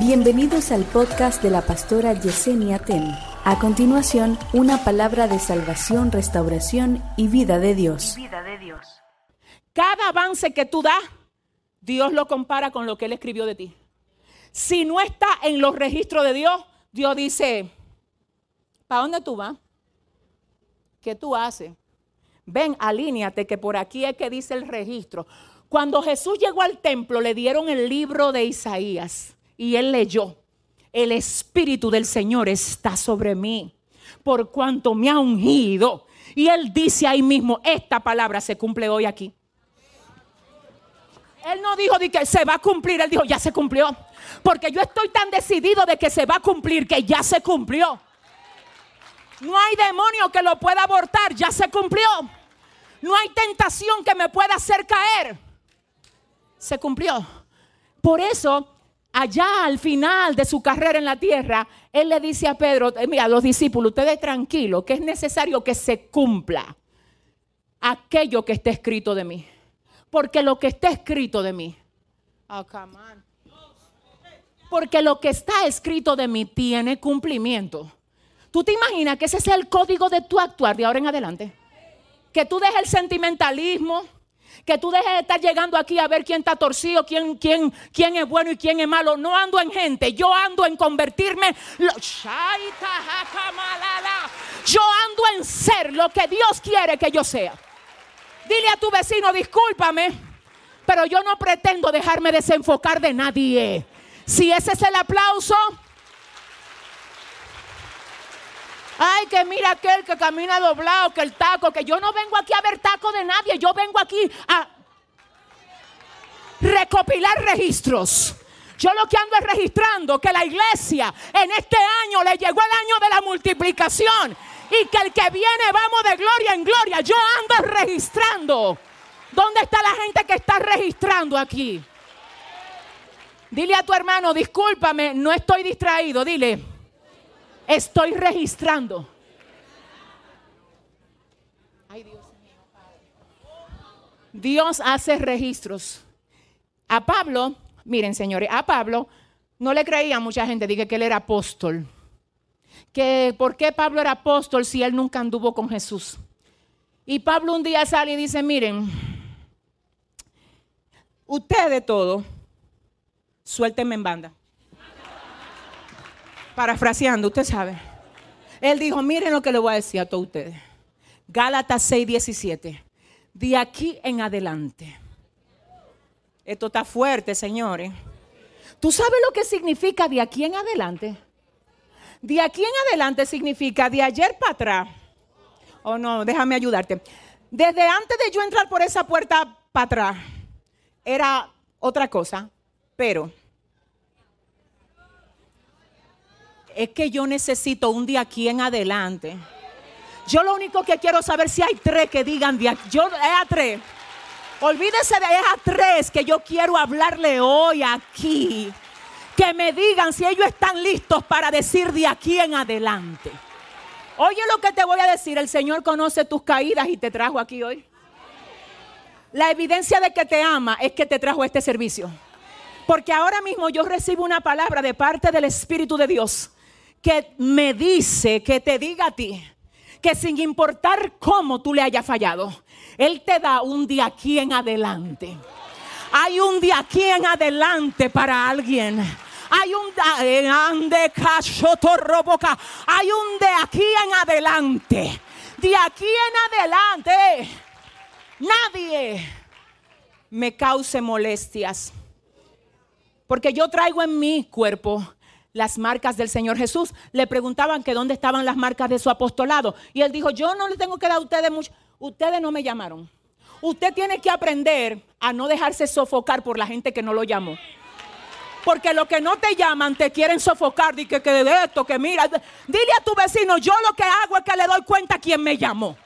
Bienvenidos al podcast de la pastora Yesenia Ten. A continuación, una palabra de salvación, restauración y vida de Dios. vida de Dios. Cada avance que tú das, Dios lo compara con lo que Él escribió de ti. Si no está en los registros de Dios, Dios dice, ¿para dónde tú vas? ¿Qué tú haces? Ven, alíñate, que por aquí es que dice el registro. Cuando Jesús llegó al templo, le dieron el libro de Isaías y él leyó, el Espíritu del Señor está sobre mí, por cuanto me ha ungido. Y él dice ahí mismo, esta palabra se cumple hoy aquí. Él no dijo de que se va a cumplir, él dijo, ya se cumplió. Porque yo estoy tan decidido de que se va a cumplir que ya se cumplió. No hay demonio que lo pueda abortar, ya se cumplió. No hay tentación que me pueda hacer caer. Se cumplió. Por eso allá al final de su carrera en la tierra, él le dice a Pedro, eh, mira, a los discípulos, ustedes tranquilos, que es necesario que se cumpla aquello que está escrito de mí. Porque lo que está escrito de mí, oh, porque lo que está escrito de mí tiene cumplimiento. ¿Tú te imaginas que ese es el código de tu actuar de ahora en adelante? Que tú dejes el sentimentalismo, que tú dejes de estar llegando aquí a ver quién está torcido, quién, quién, quién es bueno y quién es malo. No ando en gente, yo ando en convertirme. Yo ando en ser lo que Dios quiere que yo sea. Dile a tu vecino, discúlpame, pero yo no pretendo dejarme desenfocar de nadie. Si ese es el aplauso, Ay, que mira aquel que camina doblado, que el taco, que yo no vengo aquí a ver taco de nadie, yo vengo aquí a recopilar registros. Yo lo que ando es registrando que la iglesia en este año le llegó el año de la multiplicación y que el que viene vamos de gloria en gloria. Yo ando registrando. ¿Dónde está la gente que está registrando aquí? Dile a tu hermano, discúlpame, no estoy distraído. Dile, Estoy registrando. Dios hace registros. A Pablo, miren señores, a Pablo no le creía mucha gente, dije que él era apóstol. Que por qué Pablo era apóstol si él nunca anduvo con Jesús. Y Pablo un día sale y dice, miren, ustedes todo, suéltenme en banda parafraseando, usted sabe. Él dijo, miren lo que le voy a decir a todos ustedes. Gálatas 6, 17. De aquí en adelante. Esto está fuerte, señores. ¿Tú sabes lo que significa de aquí en adelante? De aquí en adelante significa de ayer para atrás. Oh, no, déjame ayudarte. Desde antes de yo entrar por esa puerta para atrás, era otra cosa. Pero es que yo necesito un día aquí en adelante. Yo lo único que quiero saber si hay tres que digan de aquí. Yo es a tres. Olvídese de es a tres que yo quiero hablarle hoy aquí. Que me digan si ellos están listos para decir de aquí en adelante. Oye lo que te voy a decir. El Señor conoce tus caídas y te trajo aquí hoy. La evidencia de que te ama es que te trajo este servicio. Porque ahora mismo yo recibo una palabra de parte del Espíritu de Dios que me dice, que te diga a ti, que sin importar cómo tú le hayas fallado, Él te da un día aquí en adelante. Hay un día aquí en adelante para alguien. Hay un de Hay un de aquí en adelante. De aquí en adelante. Nadie me cause molestias. Porque yo traigo en mi cuerpo las marcas del Señor Jesús. Le preguntaban que dónde estaban las marcas de su apostolado. Y él dijo, yo no le tengo que dar a ustedes mucho. Ustedes no me llamaron. Usted tiene que aprender a no dejarse sofocar por la gente que no lo llamó. Porque los que no te llaman te quieren sofocar. Y que, que de esto, que mira. Dile a tu vecino, yo lo que hago es que le doy cuenta a quien me llamó.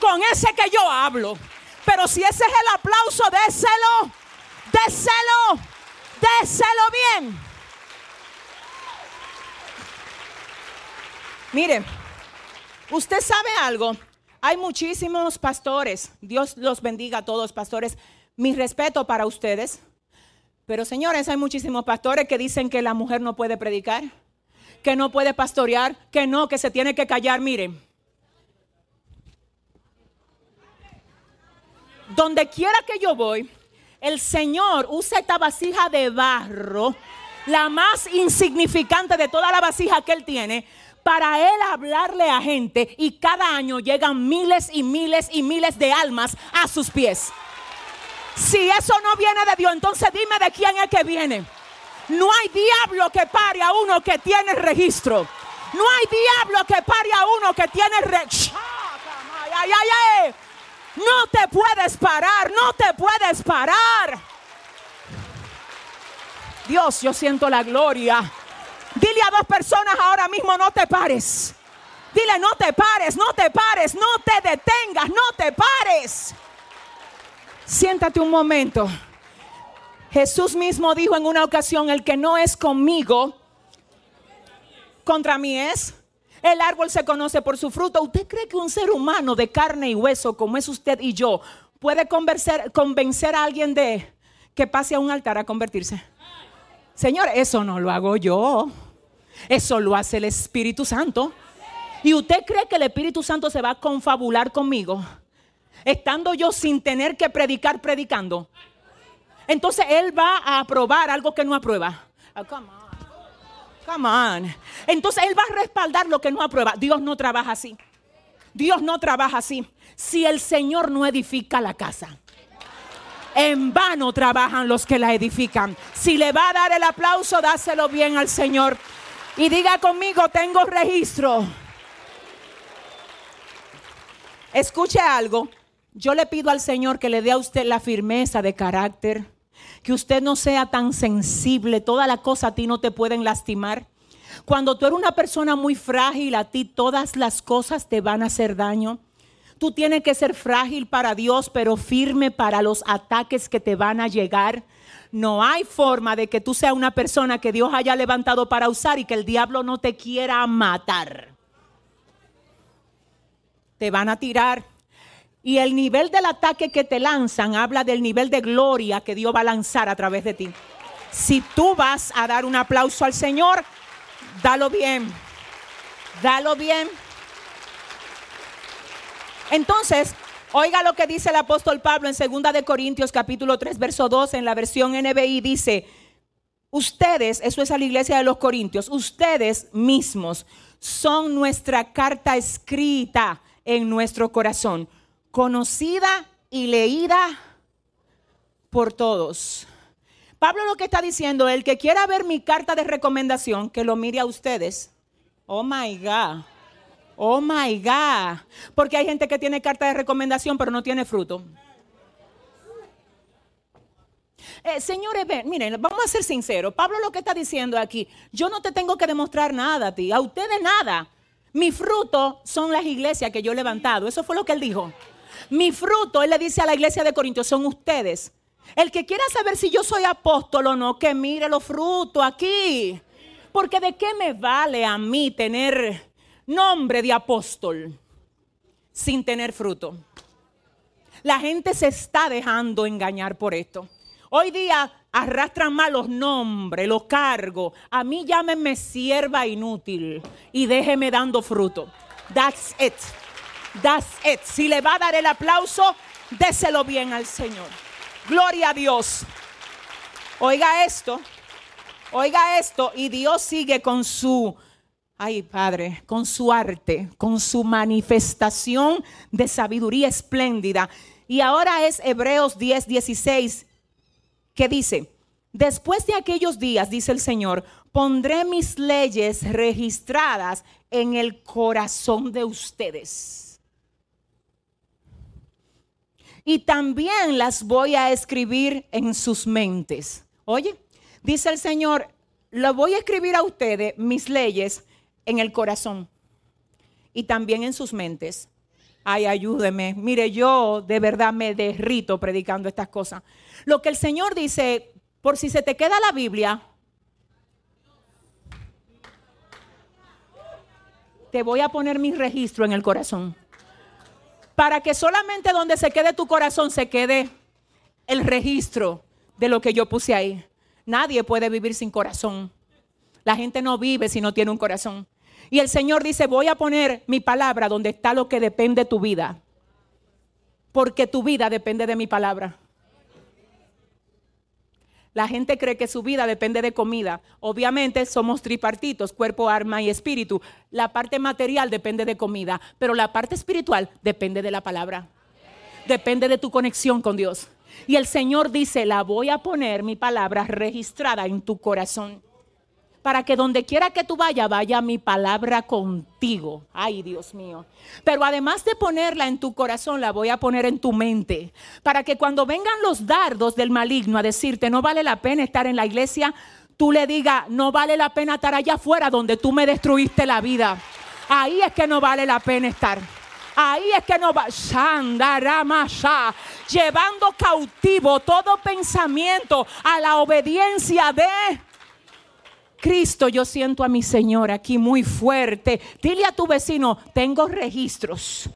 Con ese que yo hablo. Pero si ese es el aplauso, déselo. Déselo. Déselo bien. Mire, usted sabe algo. Hay muchísimos pastores. Dios los bendiga a todos, pastores. Mi respeto para ustedes. Pero señores, hay muchísimos pastores que dicen que la mujer no puede predicar, que no puede pastorear, que no, que se tiene que callar. Miren, donde quiera que yo voy, el Señor usa esta vasija de barro, la más insignificante de toda la vasija que Él tiene, para Él hablarle a gente y cada año llegan miles y miles y miles de almas a sus pies. Si eso no viene de Dios, entonces dime de quién es que viene. No hay diablo que pare a uno que tiene registro. No hay diablo que pare a uno que tiene registro. No te puedes parar, no te puedes parar. Dios, yo siento la gloria. Dile a dos personas ahora mismo, no te pares. Dile, no te pares, no te pares, no te detengas, no te pares. Siéntate un momento. Jesús mismo dijo en una ocasión, el que no es conmigo, contra mí es. El árbol se conoce por su fruto. ¿Usted cree que un ser humano de carne y hueso como es usted y yo puede convencer, convencer a alguien de que pase a un altar a convertirse? Señor, eso no lo hago yo. Eso lo hace el Espíritu Santo. ¿Y usted cree que el Espíritu Santo se va a confabular conmigo? Estando yo sin tener que predicar predicando. Entonces Él va a aprobar algo que no aprueba. Oh, Come on. Entonces Él va a respaldar lo que no aprueba. Dios no trabaja así. Dios no trabaja así. Si el Señor no edifica la casa, en vano trabajan los que la edifican. Si le va a dar el aplauso, dáselo bien al Señor. Y diga conmigo, tengo registro. Escuche algo. Yo le pido al Señor que le dé a usted la firmeza de carácter que usted no sea tan sensible, todas las cosas a ti no te pueden lastimar. Cuando tú eres una persona muy frágil, a ti todas las cosas te van a hacer daño. Tú tienes que ser frágil para Dios, pero firme para los ataques que te van a llegar. No hay forma de que tú seas una persona que Dios haya levantado para usar y que el diablo no te quiera matar. Te van a tirar y el nivel del ataque que te lanzan habla del nivel de gloria que Dios va a lanzar a través de ti. Si tú vas a dar un aplauso al Señor, dalo bien. Dalo bien. Entonces, oiga lo que dice el apóstol Pablo en 2 de Corintios capítulo 3 verso 12 en la versión NBI dice, ustedes, eso es a la iglesia de los Corintios, ustedes mismos son nuestra carta escrita en nuestro corazón conocida y leída por todos. Pablo lo que está diciendo, el que quiera ver mi carta de recomendación, que lo mire a ustedes. Oh my God. Oh my God. Porque hay gente que tiene carta de recomendación, pero no tiene fruto. Eh, señores, miren, vamos a ser sinceros. Pablo lo que está diciendo aquí, yo no te tengo que demostrar nada a ti, a ustedes nada. Mi fruto son las iglesias que yo he levantado. Eso fue lo que él dijo. Mi fruto, él le dice a la iglesia de Corintios, son ustedes. El que quiera saber si yo soy apóstol o no, que mire los frutos aquí. Porque de qué me vale a mí tener nombre de apóstol sin tener fruto. La gente se está dejando engañar por esto. Hoy día arrastran mal los nombres, los cargos. A mí llámenme sierva inútil y déjeme dando fruto. That's it. That's it. Si le va a dar el aplauso, déselo bien al Señor. Gloria a Dios. Oiga esto. Oiga esto. Y Dios sigue con su, ay Padre, con su arte, con su manifestación de sabiduría espléndida. Y ahora es Hebreos 10, 16, que dice, después de aquellos días, dice el Señor, pondré mis leyes registradas en el corazón de ustedes y también las voy a escribir en sus mentes. Oye, dice el Señor, lo voy a escribir a ustedes, mis leyes, en el corazón y también en sus mentes. Ay, ayúdeme. Mire, yo de verdad me derrito predicando estas cosas. Lo que el Señor dice, por si se te queda la Biblia, te voy a poner mi registro en el corazón para que solamente donde se quede tu corazón se quede el registro de lo que yo puse ahí. Nadie puede vivir sin corazón. La gente no vive si no tiene un corazón. Y el Señor dice, voy a poner mi palabra donde está lo que depende de tu vida. Porque tu vida depende de mi palabra. La gente cree que su vida depende de comida. Obviamente somos tripartitos, cuerpo, alma y espíritu. La parte material depende de comida, pero la parte espiritual depende de la palabra. Depende de tu conexión con Dios. Y el Señor dice, la voy a poner mi palabra registrada en tu corazón para que donde quiera que tú vayas, vaya mi palabra contigo. Ay, Dios mío. Pero además de ponerla en tu corazón, la voy a poner en tu mente, para que cuando vengan los dardos del maligno a decirte, no vale la pena estar en la iglesia, tú le digas, no vale la pena estar allá afuera donde tú me destruiste la vida. Ahí es que no vale la pena estar. Ahí es que no va, llevando cautivo todo pensamiento a la obediencia de Cristo, yo siento a mi Señor aquí muy fuerte. Dile a tu vecino, tengo registros.